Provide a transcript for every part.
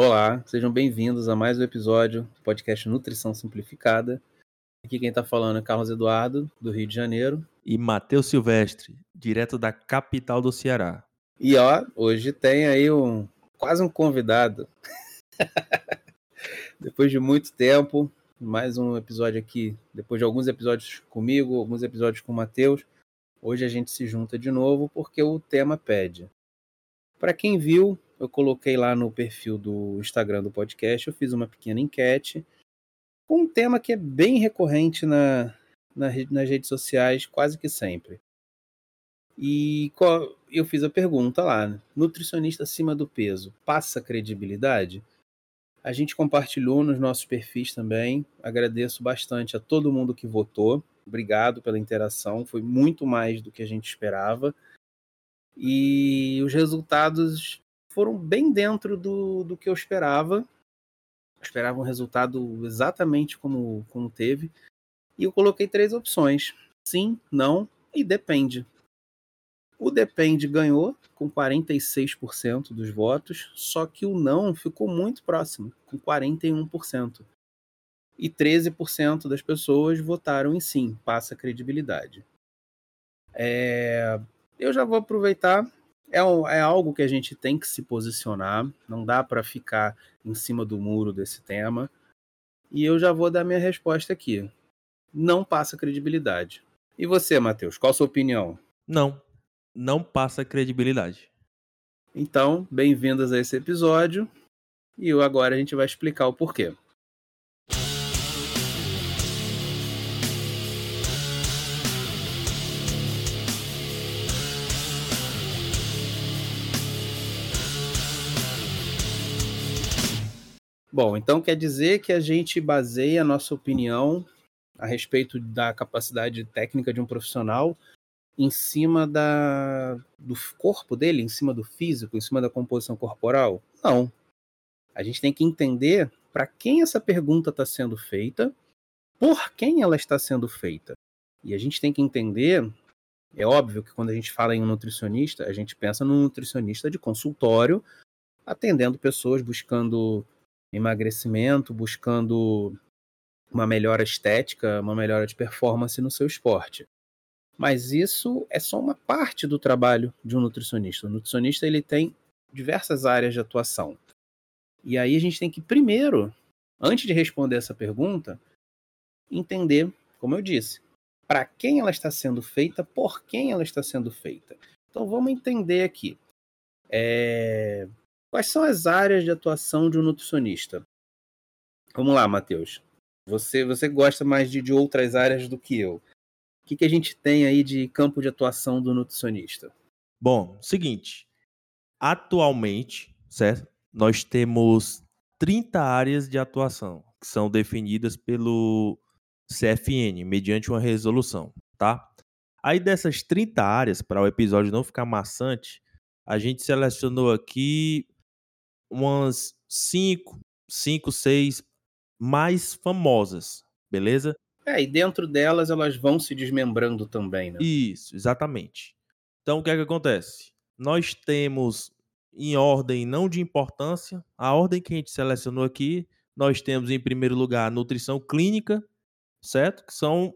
Olá, sejam bem-vindos a mais um episódio do podcast Nutrição Simplificada. Aqui quem está falando é Carlos Eduardo, do Rio de Janeiro. E Matheus Silvestre, direto da capital do Ceará. E ó, hoje tem aí um quase um convidado. Depois de muito tempo, mais um episódio aqui, depois de alguns episódios comigo, alguns episódios com o Matheus. Hoje a gente se junta de novo porque o tema pede. Para quem viu, eu coloquei lá no perfil do Instagram do podcast, eu fiz uma pequena enquete com um tema que é bem recorrente na, na, nas redes sociais quase que sempre. E eu fiz a pergunta lá: nutricionista acima do peso passa credibilidade? A gente compartilhou nos nossos perfis também. Agradeço bastante a todo mundo que votou. Obrigado pela interação. Foi muito mais do que a gente esperava. E os resultados foram bem dentro do, do que eu esperava. Eu esperava um resultado exatamente como, como teve. E eu coloquei três opções: sim, não e depende. O depende ganhou com 46% dos votos, só que o não ficou muito próximo, com 41%. E 13% das pessoas votaram em sim, passa credibilidade. É... Eu já vou aproveitar. É, é algo que a gente tem que se posicionar, não dá para ficar em cima do muro desse tema. E eu já vou dar minha resposta aqui. Não passa credibilidade. E você, Matheus, qual a sua opinião? Não, não passa credibilidade. Então, bem-vindas a esse episódio. E agora a gente vai explicar o porquê. Bom, então quer dizer que a gente baseia a nossa opinião a respeito da capacidade técnica de um profissional em cima da, do corpo dele, em cima do físico, em cima da composição corporal? Não. A gente tem que entender para quem essa pergunta está sendo feita, por quem ela está sendo feita. E a gente tem que entender, é óbvio que quando a gente fala em um nutricionista, a gente pensa num nutricionista de consultório, atendendo pessoas buscando emagrecimento, buscando uma melhora estética, uma melhora de performance no seu esporte. Mas isso é só uma parte do trabalho de um nutricionista. O nutricionista ele tem diversas áreas de atuação. E aí a gente tem que primeiro, antes de responder essa pergunta, entender, como eu disse, para quem ela está sendo feita, por quem ela está sendo feita. Então vamos entender aqui. É... Quais são as áreas de atuação de um nutricionista? Vamos lá, Matheus. Você, você gosta mais de, de outras áreas do que eu que, que a gente tem aí de campo de atuação do nutricionista? Bom, seguinte. Atualmente, certo? Nós temos 30 áreas de atuação que são definidas pelo CFN, mediante uma resolução, tá? Aí dessas 30 áreas, para o episódio não ficar maçante, a gente selecionou aqui umas 5, 5, 6 mais famosas, beleza? É, e dentro delas elas vão se desmembrando também, né? Isso, exatamente. Então o que é que acontece? Nós temos em ordem não de importância, a ordem que a gente selecionou aqui, nós temos em primeiro lugar a nutrição clínica, certo? Que são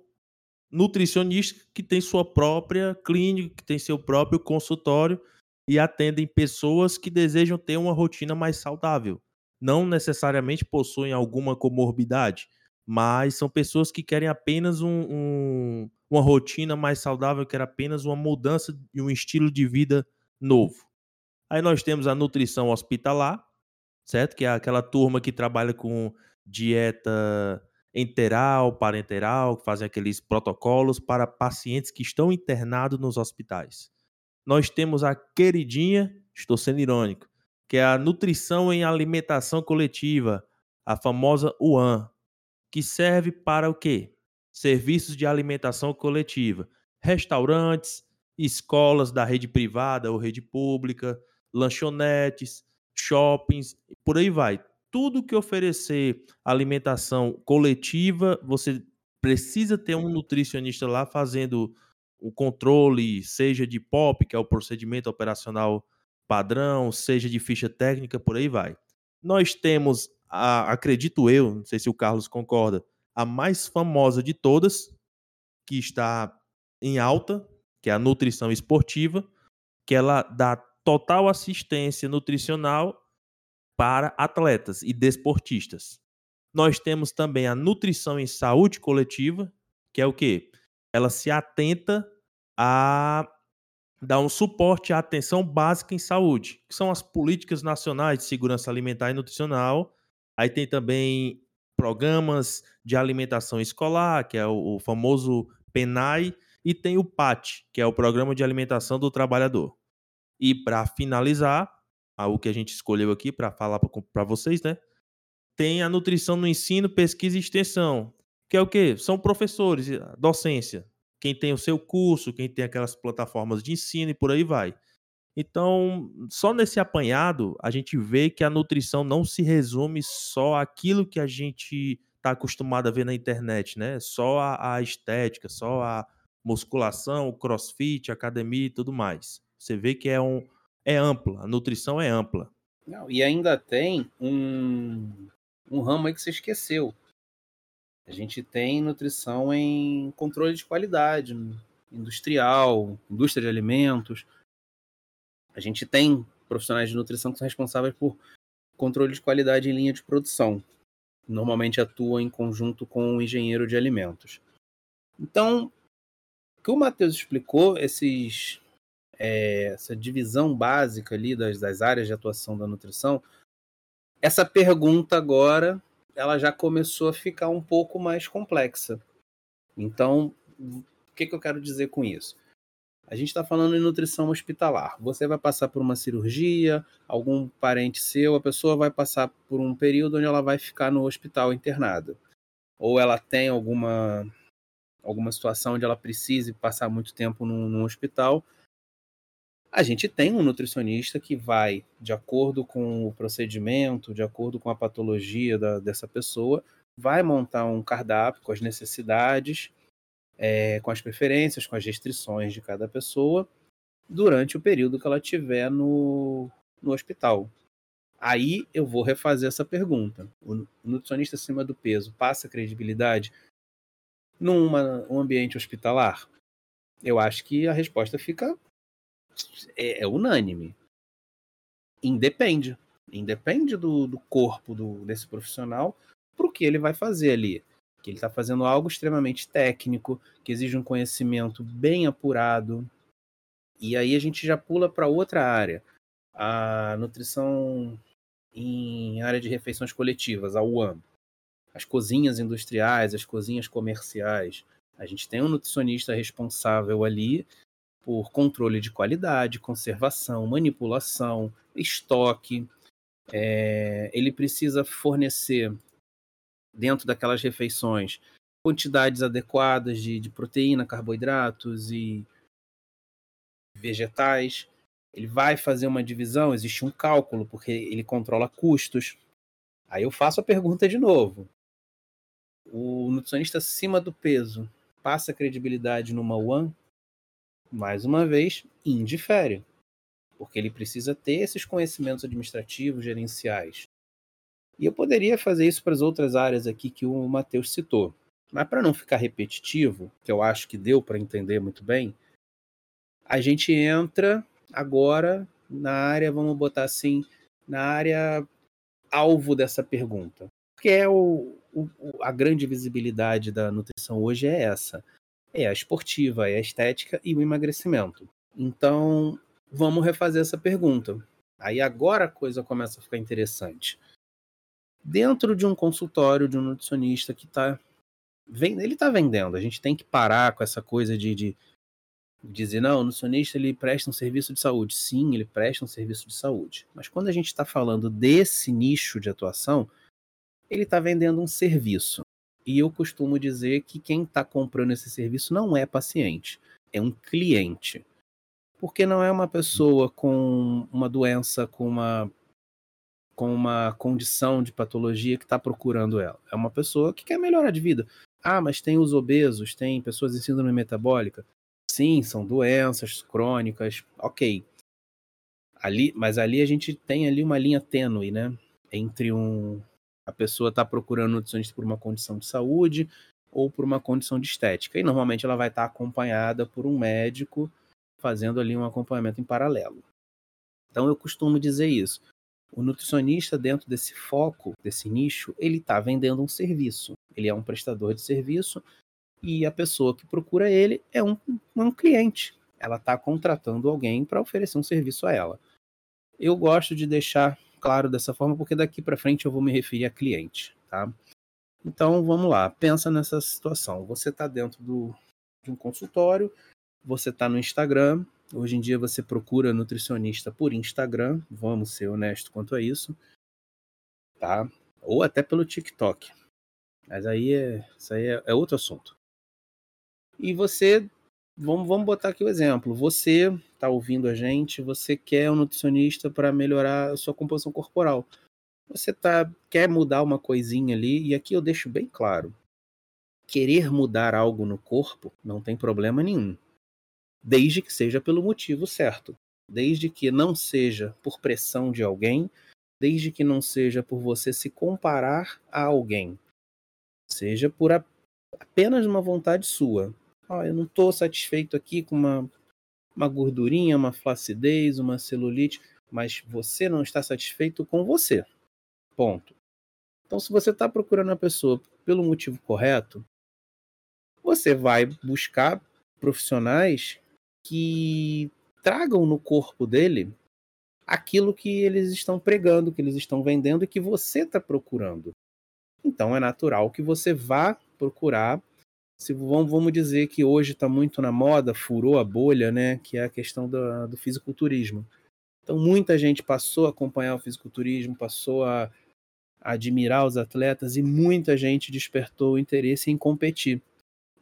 nutricionistas que têm sua própria clínica, que têm seu próprio consultório e atendem pessoas que desejam ter uma rotina mais saudável. Não necessariamente possuem alguma comorbidade, mas são pessoas que querem apenas um, um, uma rotina mais saudável, querem apenas uma mudança e um estilo de vida novo. Aí nós temos a nutrição hospitalar, certo? Que é aquela turma que trabalha com dieta enteral, parenteral, que fazem aqueles protocolos para pacientes que estão internados nos hospitais. Nós temos a queridinha, estou sendo irônico, que é a nutrição em alimentação coletiva, a famosa UAN, que serve para o quê? Serviços de alimentação coletiva, restaurantes, escolas da rede privada ou rede pública, lanchonetes, shoppings, por aí vai. Tudo que oferecer alimentação coletiva, você precisa ter um nutricionista lá fazendo o controle, seja de POP, que é o procedimento operacional padrão, seja de ficha técnica, por aí vai. Nós temos, a, acredito eu, não sei se o Carlos concorda, a mais famosa de todas, que está em alta, que é a nutrição esportiva, que ela dá total assistência nutricional para atletas e desportistas. Nós temos também a nutrição em saúde coletiva, que é o quê? Ela se atenta a dar um suporte à atenção básica em saúde, que são as políticas nacionais de segurança alimentar e nutricional. Aí tem também programas de alimentação escolar, que é o, famoso PENAI, e tem o PAT, que é o Programa de Alimentação do Trabalhador. E para finalizar, o que a gente escolheu aqui para falar para vocês, né? Tem a nutrição no ensino, pesquisa e extensão, que é o quê? São professores, docência, quem tem o seu curso, quem tem aquelas plataformas de ensino e por aí vai. Então, só nesse apanhado, a gente vê que a nutrição não se resume só àquilo que a gente está acostumado a ver na internet, né? Só a, a estética, só a musculação, o crossfit, academia e tudo mais. Você vê que é um, é ampla, a nutrição é ampla. Não, e ainda tem um, um ramo aí que você esqueceu. A gente tem nutrição em controle de qualidade, industrial, indústria de alimentos. A gente tem profissionais de nutrição que são responsáveis por controle de qualidade em linha de produção. Normalmente atuam em conjunto com o engenheiro de alimentos. Então, o que o Matheus explicou, esses é, essa divisão básica ali das, das áreas de atuação da nutrição, essa pergunta agora ela já começou a ficar um pouco mais complexa. Então, o que, que eu quero dizer com isso? A gente está falando em nutrição hospitalar. Você vai passar por uma cirurgia, algum parente seu, a pessoa vai passar por um período onde ela vai ficar no hospital internada. Ou ela tem alguma, alguma situação onde ela precise passar muito tempo num, num hospital a gente tem um nutricionista que vai, de acordo com o procedimento, de acordo com a patologia da, dessa pessoa, vai montar um cardápio com as necessidades, é, com as preferências, com as restrições de cada pessoa, durante o período que ela tiver no, no hospital. Aí eu vou refazer essa pergunta. O nutricionista acima do peso passa credibilidade num um ambiente hospitalar? Eu acho que a resposta fica é, é unânime. Independe. Independe do, do corpo do, desse profissional para o que ele vai fazer ali. Que ele está fazendo algo extremamente técnico, que exige um conhecimento bem apurado. E aí a gente já pula para outra área. A nutrição em área de refeições coletivas, a UAM. As cozinhas industriais, as cozinhas comerciais. A gente tem um nutricionista responsável ali por controle de qualidade, conservação, manipulação, estoque. É, ele precisa fornecer, dentro daquelas refeições, quantidades adequadas de, de proteína, carboidratos e vegetais. Ele vai fazer uma divisão, existe um cálculo, porque ele controla custos. Aí eu faço a pergunta de novo. O nutricionista acima do peso passa credibilidade numa One? Mais uma vez, indifere, porque ele precisa ter esses conhecimentos administrativos, gerenciais. E eu poderia fazer isso para as outras áreas aqui que o Matheus citou. Mas para não ficar repetitivo, que eu acho que deu para entender muito bem, a gente entra agora na área, vamos botar assim, na área alvo dessa pergunta. Que é o, o, a grande visibilidade da nutrição hoje é essa é a esportiva, é a estética e o emagrecimento. Então, vamos refazer essa pergunta. Aí agora a coisa começa a ficar interessante. Dentro de um consultório de um nutricionista que está ele está vendendo. A gente tem que parar com essa coisa de, de dizer, não, o nutricionista ele presta um serviço de saúde. Sim, ele presta um serviço de saúde. Mas quando a gente está falando desse nicho de atuação, ele está vendendo um serviço. E eu costumo dizer que quem está comprando esse serviço não é paciente, é um cliente. Porque não é uma pessoa com uma doença, com uma, com uma condição de patologia que está procurando ela. É uma pessoa que quer melhorar de vida. Ah, mas tem os obesos, tem pessoas em síndrome metabólica. Sim, são doenças crônicas, ok. Ali, mas ali a gente tem ali uma linha tênue, né? entre um a pessoa está procurando nutricionista por uma condição de saúde ou por uma condição de estética. E normalmente ela vai estar tá acompanhada por um médico fazendo ali um acompanhamento em paralelo. Então eu costumo dizer isso. O nutricionista dentro desse foco, desse nicho, ele está vendendo um serviço. Ele é um prestador de serviço e a pessoa que procura ele é um, um cliente. Ela está contratando alguém para oferecer um serviço a ela. Eu gosto de deixar claro dessa forma porque daqui para frente eu vou me referir a cliente, tá? Então vamos lá, pensa nessa situação. Você está dentro do, de um consultório, você está no Instagram. Hoje em dia você procura nutricionista por Instagram, vamos ser honestos quanto a isso, tá? Ou até pelo TikTok. Mas aí é, isso aí é, é outro assunto. E você, vamos, vamos botar aqui o exemplo. Você está ouvindo a gente, você quer um nutricionista para melhorar a sua composição corporal. Você tá, quer mudar uma coisinha ali, e aqui eu deixo bem claro: querer mudar algo no corpo não tem problema nenhum, desde que seja pelo motivo certo, desde que não seja por pressão de alguém, desde que não seja por você se comparar a alguém, seja por a, apenas uma vontade sua. Oh, eu não estou satisfeito aqui com uma, uma gordurinha, uma flacidez, uma celulite, mas você não está satisfeito com você. Ponto. Então, se você está procurando a pessoa pelo motivo correto, você vai buscar profissionais que tragam no corpo dele aquilo que eles estão pregando, que eles estão vendendo e que você está procurando. Então é natural que você vá procurar. Se vamos dizer que hoje está muito na moda, furou a bolha, né? Que é a questão do, do fisiculturismo. Então muita gente passou a acompanhar o fisiculturismo, passou a admirar os atletas e muita gente despertou o interesse em competir.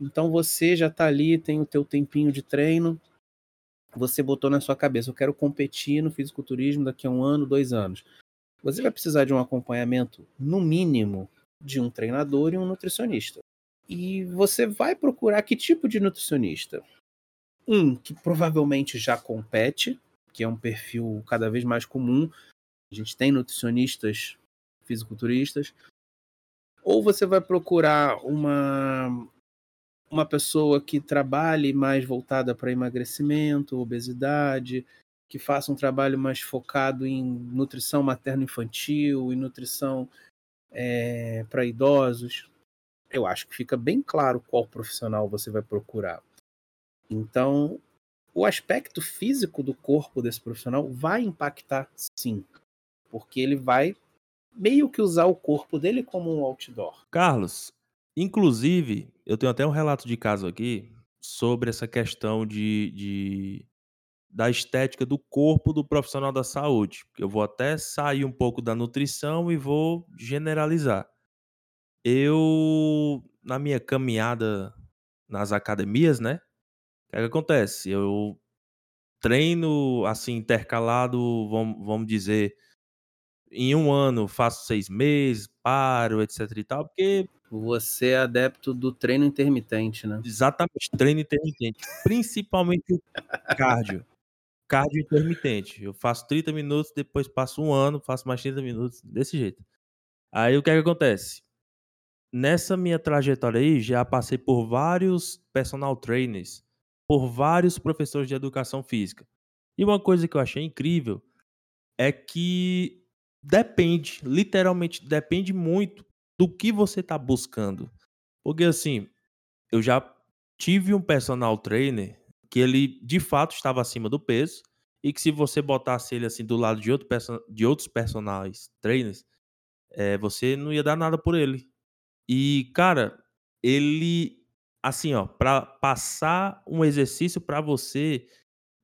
Então você já está ali, tem o teu tempinho de treino, você botou na sua cabeça, eu quero competir no fisiculturismo daqui a um ano, dois anos. Você vai precisar de um acompanhamento, no mínimo, de um treinador e um nutricionista. E você vai procurar que tipo de nutricionista? Um que provavelmente já compete, que é um perfil cada vez mais comum. A gente tem nutricionistas fisiculturistas, ou você vai procurar uma uma pessoa que trabalhe mais voltada para emagrecimento, obesidade, que faça um trabalho mais focado em nutrição materno-infantil e nutrição é, para idosos. Eu acho que fica bem claro qual profissional você vai procurar. Então, o aspecto físico do corpo desse profissional vai impactar sim, porque ele vai meio que usar o corpo dele como um outdoor. Carlos, inclusive, eu tenho até um relato de caso aqui sobre essa questão de, de da estética do corpo do profissional da saúde. Eu vou até sair um pouco da nutrição e vou generalizar. Eu, na minha caminhada nas academias, né? O que, é que acontece? Eu treino assim intercalado, vamos, vamos dizer, em um ano faço seis meses, paro, etc e tal, porque... Você é adepto do treino intermitente, né? Exatamente, treino intermitente. Principalmente o cardio. Cardio intermitente. Eu faço 30 minutos, depois passo um ano, faço mais 30 minutos, desse jeito. Aí o que é que acontece? Nessa minha trajetória aí, já passei por vários personal trainers, por vários professores de educação física. E uma coisa que eu achei incrível é que Depende, literalmente depende muito do que você está buscando. Porque assim, eu já tive um personal trainer que ele de fato estava acima do peso e que se você botasse ele assim do lado de, outro de outros personagens trainers, é, você não ia dar nada por ele. E cara, ele assim, ó, para passar um exercício para você,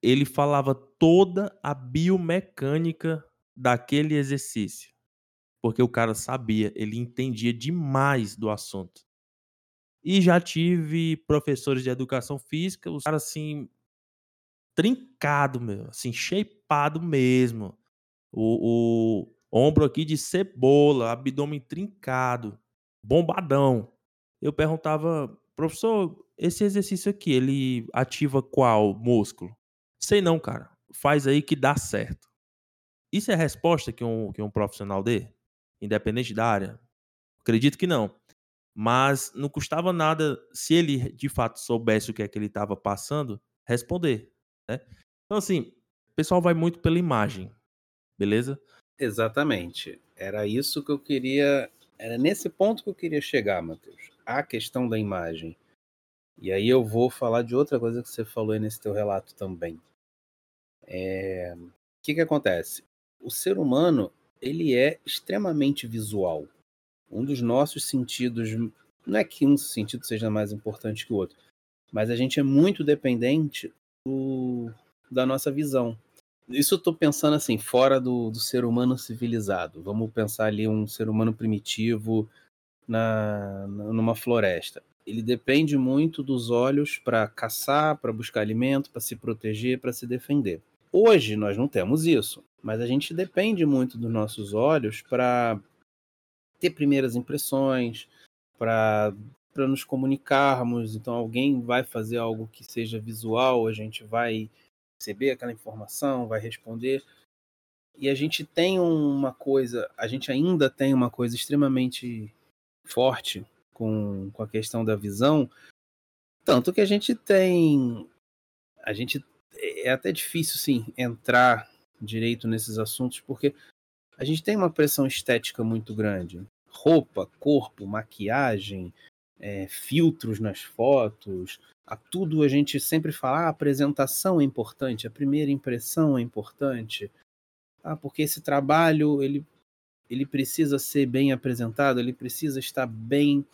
ele falava toda a biomecânica daquele exercício. Porque o cara sabia, ele entendia demais do assunto. E já tive professores de educação física, os caras assim, trincado, meu, assim, shapeado mesmo. O, o ombro aqui de cebola, abdômen trincado, bombadão. Eu perguntava, professor, esse exercício aqui, ele ativa qual músculo? Sei não, cara. Faz aí que dá certo. Isso é a resposta que um, que um profissional dê? independente da área? Acredito que não. Mas não custava nada, se ele de fato soubesse o que é que ele estava passando, responder, né? Então, assim, o pessoal vai muito pela imagem, beleza? Exatamente. Era isso que eu queria. Era nesse ponto que eu queria chegar, Matheus. A questão da imagem. E aí eu vou falar de outra coisa que você falou aí nesse teu relato também. É... O que, que acontece? O ser humano ele é extremamente visual. Um dos nossos sentidos, não é que um sentido seja mais importante que o outro, mas a gente é muito dependente do, da nossa visão. Isso eu estou pensando assim, fora do, do ser humano civilizado. Vamos pensar ali um ser humano primitivo na, numa floresta. Ele depende muito dos olhos para caçar, para buscar alimento, para se proteger, para se defender. Hoje nós não temos isso, mas a gente depende muito dos nossos olhos para ter primeiras impressões, para para nos comunicarmos. Então alguém vai fazer algo que seja visual, a gente vai receber aquela informação, vai responder. E a gente tem uma coisa, a gente ainda tem uma coisa extremamente forte com, com a questão da visão, tanto que a gente tem. A gente. É até difícil, sim, entrar direito nesses assuntos, porque a gente tem uma pressão estética muito grande. Roupa, corpo, maquiagem, é, filtros nas fotos, a tudo a gente sempre fala, ah, a apresentação é importante, a primeira impressão é importante. Ah, porque esse trabalho ele, ele precisa ser bem apresentado, ele precisa estar bem,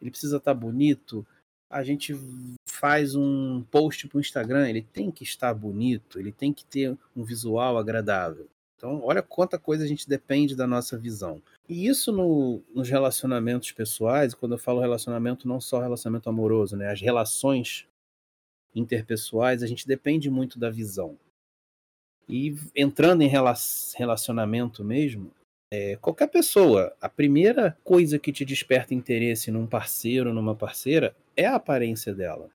ele precisa estar bonito. A gente faz um post para o Instagram, ele tem que estar bonito, ele tem que ter um visual agradável. Então, olha quanta coisa a gente depende da nossa visão. E isso no, nos relacionamentos pessoais, quando eu falo relacionamento, não só relacionamento amoroso, né? As relações interpessoais, a gente depende muito da visão. E entrando em relacionamento mesmo, é, qualquer pessoa, a primeira coisa que te desperta interesse num parceiro, numa parceira, é a aparência dela.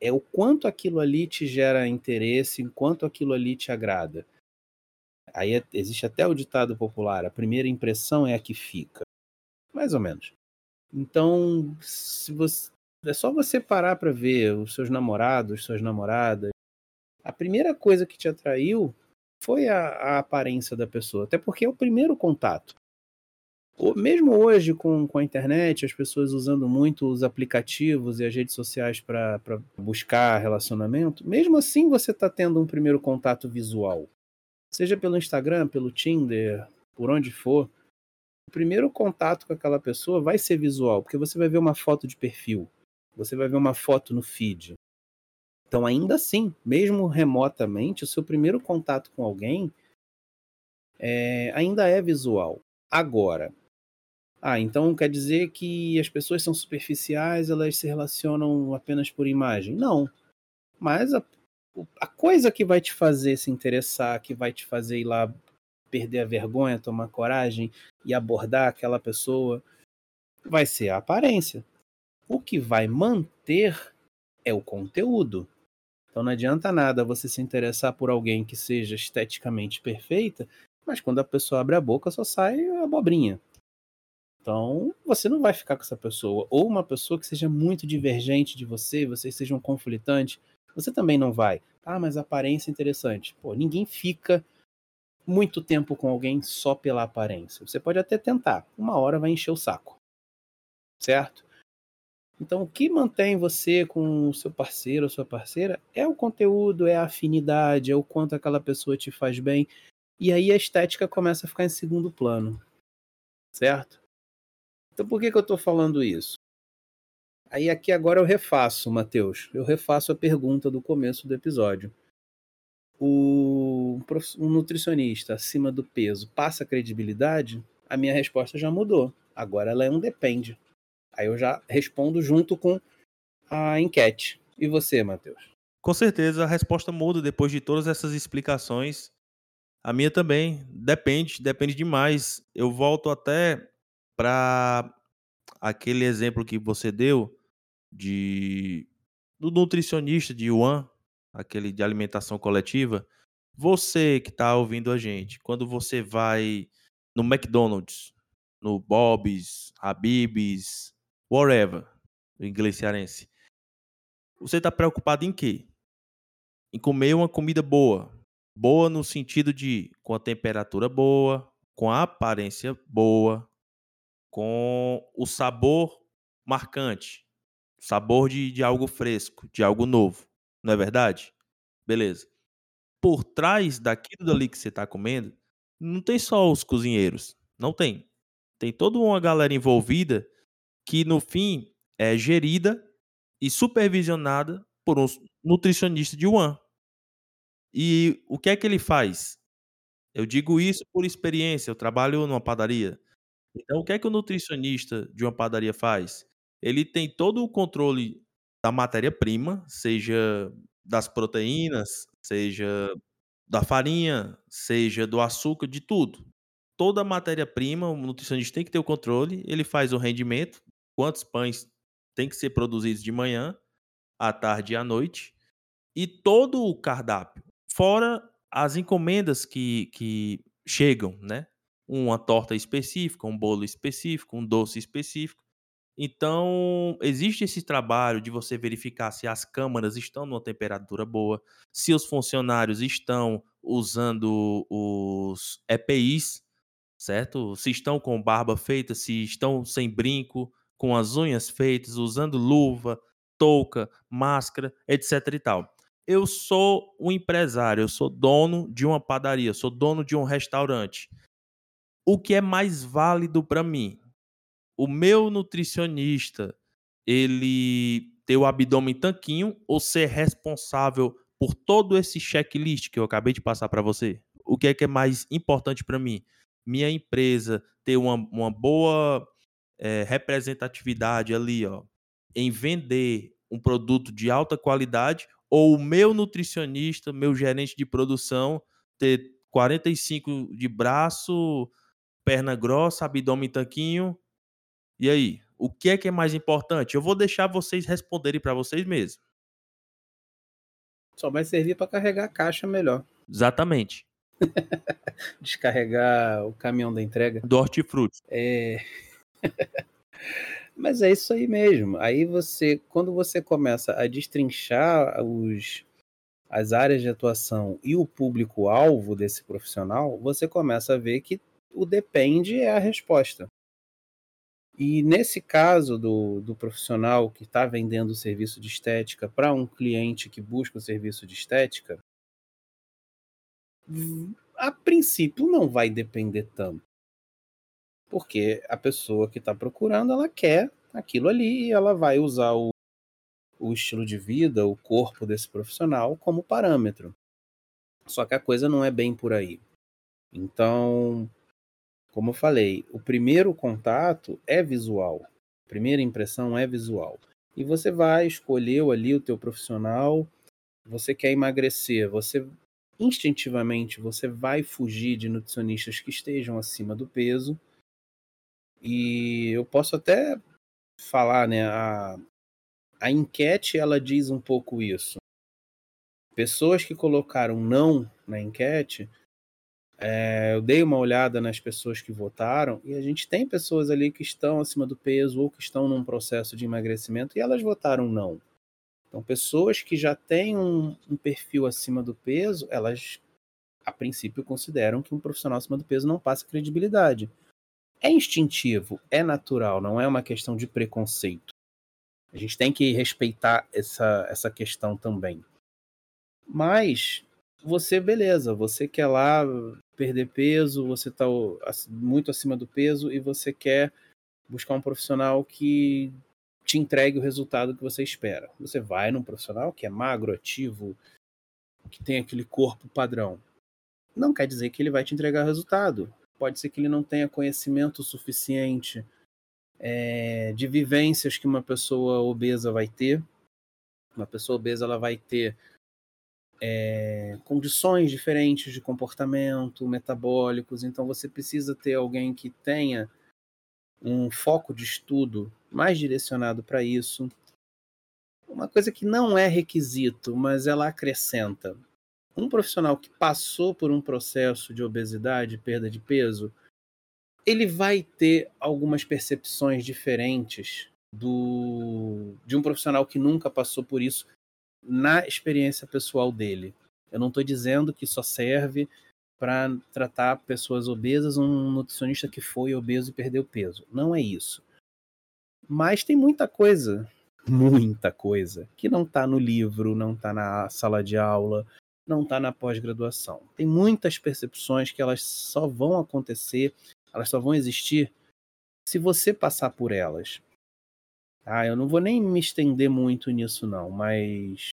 É o quanto aquilo ali te gera interesse, enquanto aquilo ali te agrada. Aí é, existe até o ditado popular: a primeira impressão é a que fica. Mais ou menos. Então, se você, é só você parar para ver os seus namorados, suas namoradas. A primeira coisa que te atraiu foi a, a aparência da pessoa, até porque é o primeiro contato. Mesmo hoje, com, com a internet, as pessoas usando muito os aplicativos e as redes sociais para buscar relacionamento, mesmo assim você está tendo um primeiro contato visual seja pelo Instagram, pelo Tinder, por onde for, o primeiro contato com aquela pessoa vai ser visual, porque você vai ver uma foto de perfil, você vai ver uma foto no feed. Então, ainda assim, mesmo remotamente, o seu primeiro contato com alguém é, ainda é visual. Agora, ah, então quer dizer que as pessoas são superficiais, elas se relacionam apenas por imagem? Não. Mas a, a coisa que vai te fazer se interessar, que vai te fazer ir lá perder a vergonha, tomar coragem e abordar aquela pessoa, vai ser a aparência. O que vai manter é o conteúdo. Então não adianta nada você se interessar por alguém que seja esteticamente perfeita, mas quando a pessoa abre a boca só sai abobrinha. Então você não vai ficar com essa pessoa. Ou uma pessoa que seja muito divergente de você, vocês sejam conflitantes você também não vai. Ah, mas aparência é interessante. Pô, ninguém fica muito tempo com alguém só pela aparência. Você pode até tentar. Uma hora vai encher o saco. Certo? Então, o que mantém você com o seu parceiro ou sua parceira é o conteúdo, é a afinidade, é o quanto aquela pessoa te faz bem. E aí a estética começa a ficar em segundo plano. Certo? Então, por que, que eu estou falando isso? Aí aqui agora eu refaço, Matheus. Eu refaço a pergunta do começo do episódio. O um nutricionista acima do peso passa credibilidade? A minha resposta já mudou. Agora ela é um depende. Aí eu já respondo junto com a enquete. E você, Matheus? Com certeza a resposta muda depois de todas essas explicações. A minha também. Depende, depende demais. Eu volto até para aquele exemplo que você deu de do nutricionista de Yuan, aquele de alimentação coletiva, você que está ouvindo a gente, quando você vai no McDonald's, no Bob's, Habib's, whatever, o inglês cearense. Você está preocupado em quê? Em comer uma comida boa. Boa no sentido de com a temperatura boa, com a aparência boa, com o sabor marcante, sabor de, de algo fresco, de algo novo. Não é verdade? Beleza. Por trás daquilo dali que você está comendo, não tem só os cozinheiros. Não tem. Tem toda uma galera envolvida que, no fim, é gerida e supervisionada por um nutricionista de One. E o que é que ele faz? Eu digo isso por experiência, eu trabalho numa padaria. Então, o que é que o nutricionista de uma padaria faz? Ele tem todo o controle da matéria-prima, seja das proteínas, seja da farinha, seja do açúcar, de tudo. Toda a matéria-prima, o nutricionista tem que ter o controle, ele faz o rendimento, quantos pães tem que ser produzidos de manhã, à tarde e à noite, e todo o cardápio, fora as encomendas que, que chegam, né? uma torta específica, um bolo específico, um doce específico. Então, existe esse trabalho de você verificar se as câmaras estão numa temperatura boa, se os funcionários estão usando os EPIs, certo? Se estão com barba feita, se estão sem brinco, com as unhas feitas, usando luva, touca, máscara, etc e tal. Eu sou um empresário, eu sou dono de uma padaria, sou dono de um restaurante o que é mais válido para mim? O meu nutricionista, ele ter o abdômen tanquinho ou ser responsável por todo esse checklist que eu acabei de passar para você? O que é que é mais importante para mim? Minha empresa ter uma, uma boa é, representatividade ali, ó, em vender um produto de alta qualidade ou o meu nutricionista, meu gerente de produção ter 45 de braço, perna grossa, abdômen tanquinho. E aí, o que é que é mais importante? Eu vou deixar vocês responderem para vocês mesmos. Só vai servir para carregar a caixa melhor. Exatamente. Descarregar o caminhão da entrega. Do hortifruti. É. Mas é isso aí mesmo. Aí você, quando você começa a destrinchar os, as áreas de atuação e o público-alvo desse profissional, você começa a ver que o depende é a resposta. E nesse caso do, do profissional que está vendendo o serviço de estética para um cliente que busca o serviço de estética, a princípio não vai depender tanto. Porque a pessoa que está procurando, ela quer aquilo ali e ela vai usar o, o estilo de vida, o corpo desse profissional como parâmetro. Só que a coisa não é bem por aí. Então, como eu falei, o primeiro contato é visual. A primeira impressão é visual. E você vai, escolheu ali o teu profissional, você quer emagrecer, você instintivamente você vai fugir de nutricionistas que estejam acima do peso. E eu posso até falar, né, a, a enquete ela diz um pouco isso. Pessoas que colocaram não na enquete é, eu dei uma olhada nas pessoas que votaram e a gente tem pessoas ali que estão acima do peso ou que estão num processo de emagrecimento e elas votaram não. Então, pessoas que já têm um, um perfil acima do peso, elas a princípio consideram que um profissional acima do peso não passa credibilidade. É instintivo, é natural, não é uma questão de preconceito. A gente tem que respeitar essa, essa questão também. Mas você, beleza, você quer lá perder peso, você está muito acima do peso e você quer buscar um profissional que te entregue o resultado que você espera. Você vai num profissional que é magro, ativo, que tem aquele corpo padrão. Não quer dizer que ele vai te entregar resultado. Pode ser que ele não tenha conhecimento suficiente é, de vivências que uma pessoa obesa vai ter. Uma pessoa obesa ela vai ter é, condições diferentes de comportamento, metabólicos, então você precisa ter alguém que tenha um foco de estudo mais direcionado para isso. Uma coisa que não é requisito, mas ela acrescenta. Um profissional que passou por um processo de obesidade, perda de peso, ele vai ter algumas percepções diferentes do de um profissional que nunca passou por isso na experiência pessoal dele. Eu não estou dizendo que só serve para tratar pessoas obesas um nutricionista que foi obeso e perdeu peso. Não é isso. Mas tem muita coisa, muita coisa, que não está no livro, não está na sala de aula, não está na pós-graduação. Tem muitas percepções que elas só vão acontecer, elas só vão existir se você passar por elas. Ah, eu não vou nem me estender muito nisso não, mas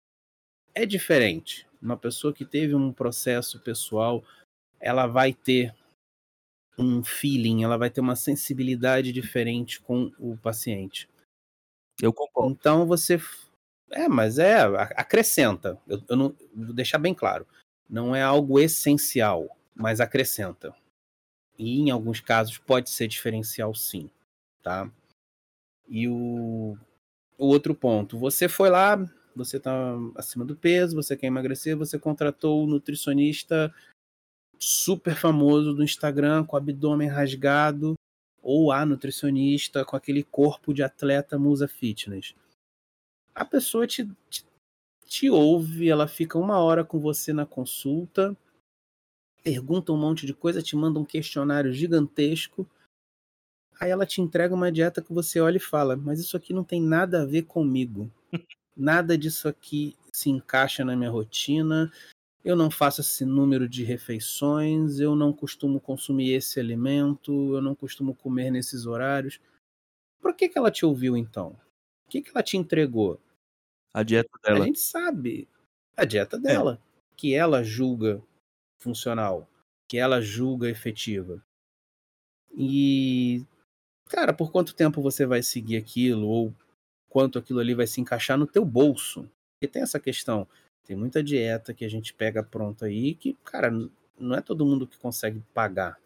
é diferente. Uma pessoa que teve um processo pessoal, ela vai ter um feeling, ela vai ter uma sensibilidade diferente com o paciente. Eu concordo. Então você é, mas é, acrescenta. Eu, eu não vou deixar bem claro. Não é algo essencial, mas acrescenta. E em alguns casos pode ser diferencial sim, tá? E o, o outro ponto, você foi lá, você está acima do peso, você quer emagrecer, você contratou o um nutricionista super famoso do Instagram com abdômen rasgado ou a nutricionista com aquele corpo de atleta musa fitness a pessoa te, te, te ouve, ela fica uma hora com você na consulta, pergunta um monte de coisa, te manda um questionário gigantesco. Aí ela te entrega uma dieta que você olha e fala: Mas isso aqui não tem nada a ver comigo. Nada disso aqui se encaixa na minha rotina. Eu não faço esse número de refeições. Eu não costumo consumir esse alimento. Eu não costumo comer nesses horários. Por que, que ela te ouviu então? O que, que ela te entregou? A dieta dela. A gente sabe a dieta é. dela, é. que ela julga funcional, que ela julga efetiva. E, cara, por quanto tempo você vai seguir aquilo ou quanto aquilo ali vai se encaixar no teu bolso? Porque tem essa questão. Tem muita dieta que a gente pega pronta aí que, cara, não é todo mundo que consegue pagar.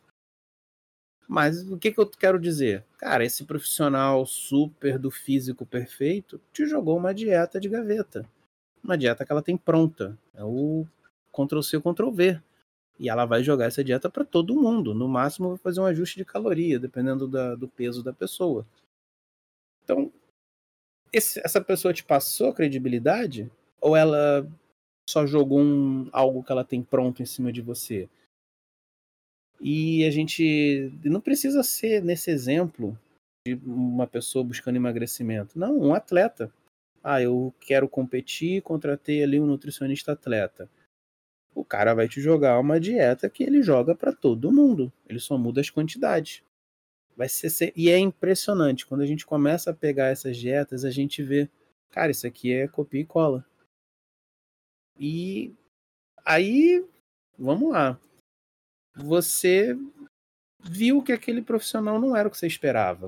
Mas o que, que eu quero dizer? Cara, esse profissional super do físico perfeito te jogou uma dieta de gaveta. Uma dieta que ela tem pronta. É o Ctrl-C, Ctrl-V. E ela vai jogar essa dieta para todo mundo. No máximo, vai fazer um ajuste de caloria, dependendo da, do peso da pessoa. Então, esse, essa pessoa te passou credibilidade? Ou ela só jogou um, algo que ela tem pronto em cima de você? E a gente não precisa ser nesse exemplo de uma pessoa buscando emagrecimento. Não, um atleta. Ah, eu quero competir, contratei ali um nutricionista atleta. O cara vai te jogar uma dieta que ele joga para todo mundo. Ele só muda as quantidades. Vai ser, e é impressionante quando a gente começa a pegar essas dietas, a gente vê, cara, isso aqui é copia e cola. E aí, vamos lá você viu que aquele profissional não era o que você esperava.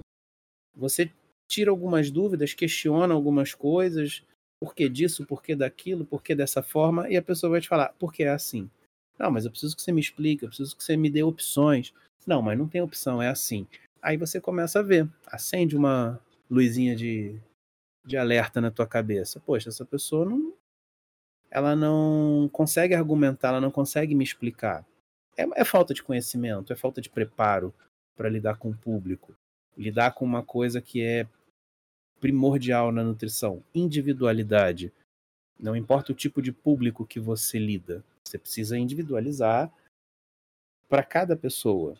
Você tira algumas dúvidas, questiona algumas coisas, por que disso, por que daquilo, por que dessa forma, e a pessoa vai te falar, porque é assim. Não, mas eu preciso que você me explique, eu preciso que você me dê opções. Não, mas não tem opção, é assim. Aí você começa a ver, acende uma luzinha de, de alerta na tua cabeça. Poxa, essa pessoa não. Ela não consegue argumentar, ela não consegue me explicar é, é falta de conhecimento, é falta de preparo para lidar com o público, lidar com uma coisa que é primordial na nutrição, individualidade. Não importa o tipo de público que você lida, você precisa individualizar para cada pessoa.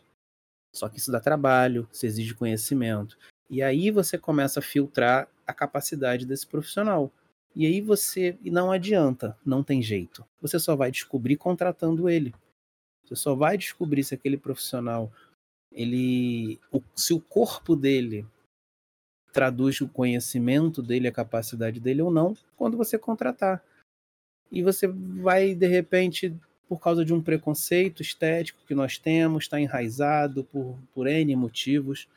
Só que isso dá trabalho, isso exige conhecimento. E aí você começa a filtrar a capacidade desse profissional. E aí você. E não adianta, não tem jeito. Você só vai descobrir contratando ele. Você só vai descobrir se aquele profissional, ele, se o corpo dele traduz o conhecimento dele, a capacidade dele ou não, quando você contratar. E você vai, de repente, por causa de um preconceito estético que nós temos, está enraizado por, por N motivos,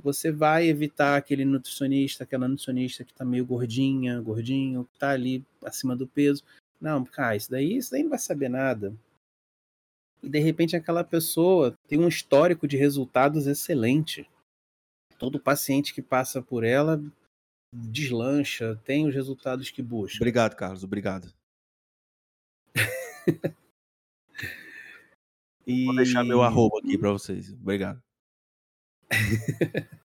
você vai evitar aquele nutricionista, aquela nutricionista que está meio gordinha, gordinho, que está ali acima do peso. Não, cara, isso daí, isso daí não vai saber nada e de repente aquela pessoa tem um histórico de resultados excelente. Todo paciente que passa por ela deslancha, tem os resultados que busca. Obrigado, Carlos, obrigado. e... Vou deixar meu arroba aqui para vocês. Obrigado.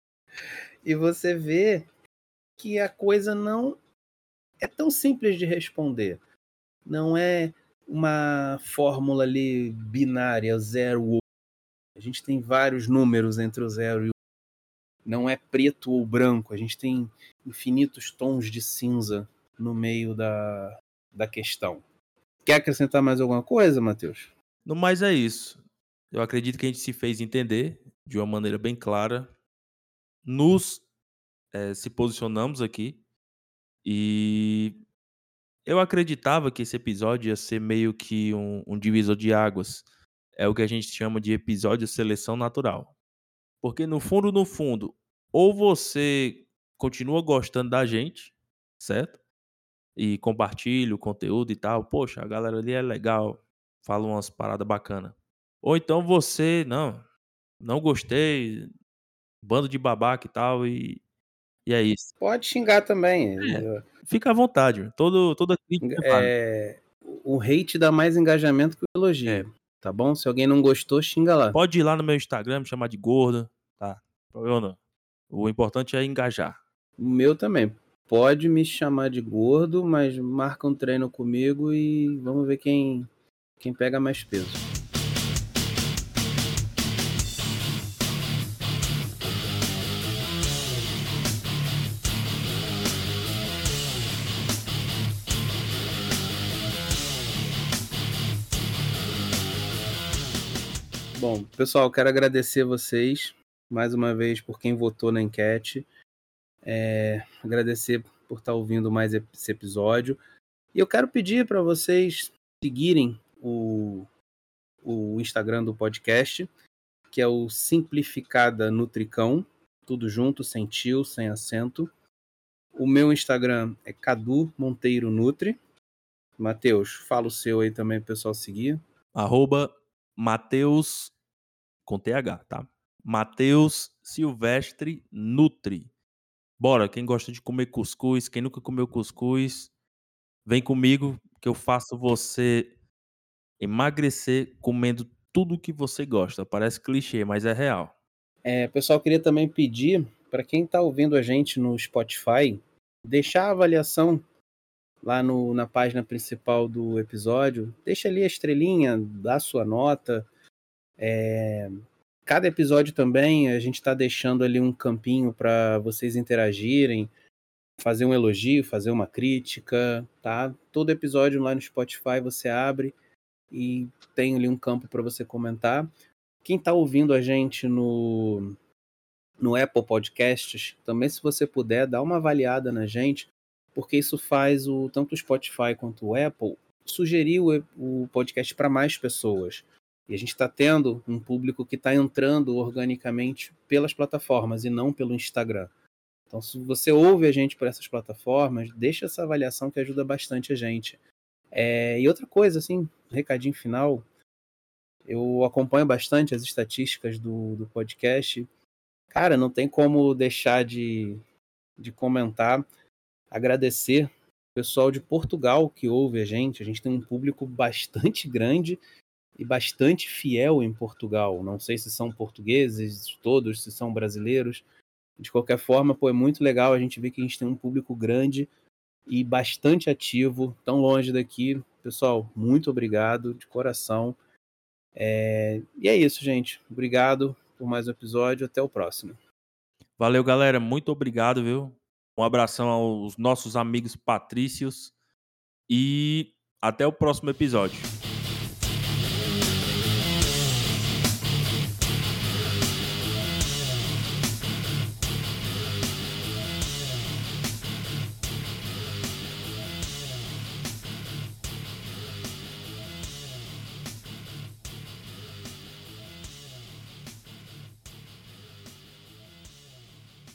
e você vê que a coisa não é tão simples de responder. Não é uma fórmula ali binária, zero ou a gente tem vários números entre o zero e o não é preto ou branco, a gente tem infinitos tons de cinza no meio da, da questão. Quer acrescentar mais alguma coisa, Matheus? No mais é isso. Eu acredito que a gente se fez entender de uma maneira bem clara. Nos é, se posicionamos aqui e eu acreditava que esse episódio ia ser meio que um, um divisor de águas. É o que a gente chama de episódio seleção natural. Porque no fundo, no fundo, ou você continua gostando da gente, certo? E compartilha o conteúdo e tal. Poxa, a galera ali é legal, fala umas paradas bacanas. Ou então você, não, não gostei, bando de babaca e tal, e, e é isso. Pode xingar também. É, fica à vontade, todo, toda crítica é, O hate dá mais engajamento que o elogio. É. Tá bom? Se alguém não gostou, xinga lá. Pode ir lá no meu Instagram, me chamar de gorda, tá? Problema não. O importante é engajar. O meu também. Pode me chamar de gordo, mas marca um treino comigo e vamos ver quem, quem pega mais peso. Bom, pessoal, quero agradecer vocês mais uma vez por quem votou na enquete. É, agradecer por estar ouvindo mais esse episódio. E eu quero pedir para vocês seguirem o, o Instagram do podcast, que é o Simplificada Nutricão, tudo junto, sem tio, sem acento. O meu Instagram é Cadu Monteiro Nutri. Matheus, fala o seu aí também para o pessoal seguir. Arroba Mateus com TH, tá? Matheus Silvestre Nutri. Bora, quem gosta de comer cuscuz, quem nunca comeu cuscuz, vem comigo que eu faço você emagrecer comendo tudo que você gosta. Parece clichê, mas é real. É, pessoal, queria também pedir para quem está ouvindo a gente no Spotify, deixar a avaliação lá no, na página principal do episódio. Deixa ali a estrelinha, dá a sua nota. É, Cada episódio também a gente está deixando ali um campinho para vocês interagirem, fazer um elogio, fazer uma crítica, tá? Todo episódio lá no Spotify você abre e tem ali um campo para você comentar. Quem está ouvindo a gente no, no Apple Podcasts, também se você puder, dá uma avaliada na gente, porque isso faz o tanto o Spotify quanto o Apple sugerir o, o podcast para mais pessoas. E a gente está tendo um público que está entrando organicamente pelas plataformas e não pelo Instagram. Então, se você ouve a gente por essas plataformas, deixa essa avaliação que ajuda bastante a gente. É, e outra coisa, assim, recadinho final, eu acompanho bastante as estatísticas do, do podcast. Cara, não tem como deixar de, de comentar, agradecer o pessoal de Portugal que ouve a gente. A gente tem um público bastante grande e bastante fiel em Portugal. Não sei se são portugueses todos, se são brasileiros. De qualquer forma, pô, é muito legal a gente ver que a gente tem um público grande e bastante ativo, tão longe daqui. Pessoal, muito obrigado de coração. É... E é isso, gente. Obrigado por mais um episódio. Até o próximo. Valeu, galera. Muito obrigado, viu? Um abração aos nossos amigos patrícios e até o próximo episódio.